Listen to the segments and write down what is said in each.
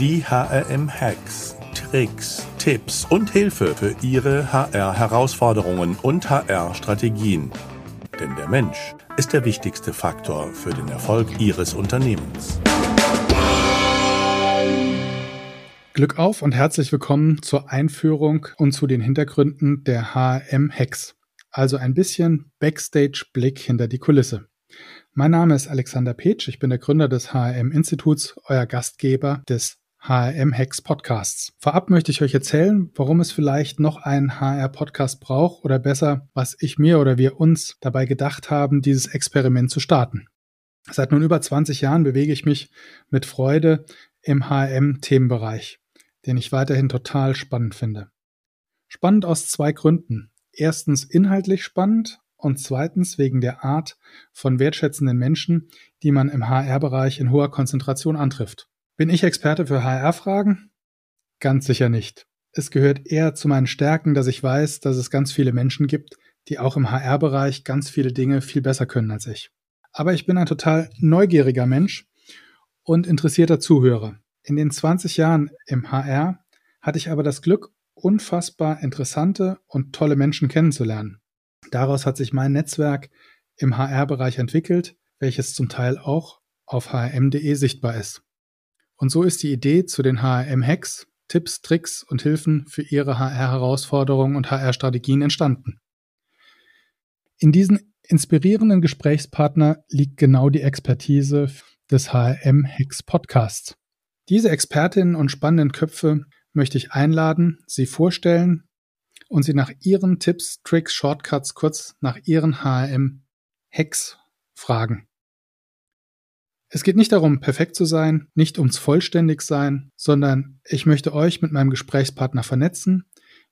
Die HRM-Hacks, Tricks, Tipps und Hilfe für Ihre HR-Herausforderungen und HR-Strategien. Denn der Mensch ist der wichtigste Faktor für den Erfolg Ihres Unternehmens. Glück auf und herzlich willkommen zur Einführung und zu den Hintergründen der HRM-Hacks. Also ein bisschen Backstage-Blick hinter die Kulisse. Mein Name ist Alexander Petsch, ich bin der Gründer des HRM-Instituts, euer Gastgeber des HRM Hacks Podcasts. Vorab möchte ich euch erzählen, warum es vielleicht noch einen HR Podcast braucht oder besser, was ich mir oder wir uns dabei gedacht haben, dieses Experiment zu starten. Seit nun über 20 Jahren bewege ich mich mit Freude im HRM Themenbereich, den ich weiterhin total spannend finde. Spannend aus zwei Gründen. Erstens inhaltlich spannend und zweitens wegen der Art von wertschätzenden Menschen, die man im HR-Bereich in hoher Konzentration antrifft. Bin ich Experte für HR-Fragen? Ganz sicher nicht. Es gehört eher zu meinen Stärken, dass ich weiß, dass es ganz viele Menschen gibt, die auch im HR-Bereich ganz viele Dinge viel besser können als ich. Aber ich bin ein total neugieriger Mensch und interessierter Zuhörer. In den 20 Jahren im HR hatte ich aber das Glück, unfassbar interessante und tolle Menschen kennenzulernen. Daraus hat sich mein Netzwerk im HR-Bereich entwickelt, welches zum Teil auch auf hrm.de sichtbar ist. Und so ist die Idee zu den HRM-Hacks, Tipps, Tricks und Hilfen für Ihre HR-Herausforderungen und HR-Strategien entstanden. In diesen inspirierenden Gesprächspartner liegt genau die Expertise des HRM-Hacks Podcasts. Diese Expertinnen und spannenden Köpfe möchte ich einladen, sie vorstellen und Sie nach Ihren Tipps, Tricks, Shortcuts, kurz nach Ihren HRM-Hacks fragen. Es geht nicht darum, perfekt zu sein, nicht ums vollständig sein, sondern ich möchte euch mit meinem Gesprächspartner vernetzen.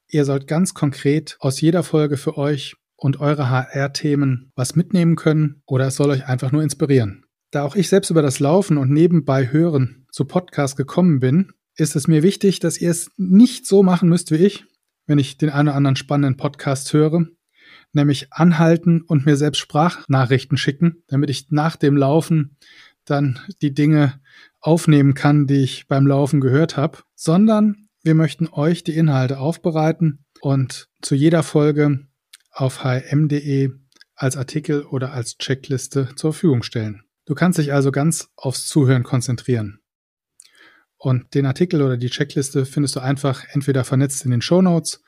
Ihr sollt ganz konkret aus jeder Folge für euch und eure HR-Themen was mitnehmen können oder es soll euch einfach nur inspirieren. Da auch ich selbst über das Laufen und nebenbei Hören zu Podcast gekommen bin, ist es mir wichtig, dass ihr es nicht so machen müsst wie ich, wenn ich den einen oder anderen spannenden Podcast höre, nämlich anhalten und mir selbst Sprachnachrichten schicken, damit ich nach dem Laufen dann die Dinge aufnehmen kann, die ich beim Laufen gehört habe, sondern wir möchten euch die Inhalte aufbereiten und zu jeder Folge auf hm.de als Artikel oder als Checkliste zur Verfügung stellen. Du kannst dich also ganz aufs Zuhören konzentrieren. Und den Artikel oder die Checkliste findest du einfach entweder vernetzt in den Show Notes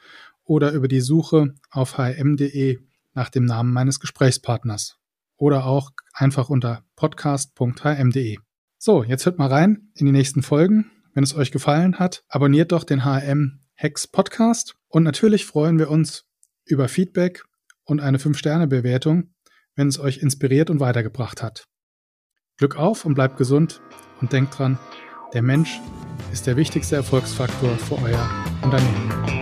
oder über die Suche auf hm.de nach dem Namen meines Gesprächspartners oder auch einfach unter podcast.hm.de. So, jetzt hört mal rein in die nächsten Folgen. Wenn es euch gefallen hat, abonniert doch den HM Hex Podcast und natürlich freuen wir uns über Feedback und eine 5-Sterne-Bewertung, wenn es euch inspiriert und weitergebracht hat. Glück auf und bleibt gesund und denkt dran, der Mensch ist der wichtigste Erfolgsfaktor für euer Unternehmen.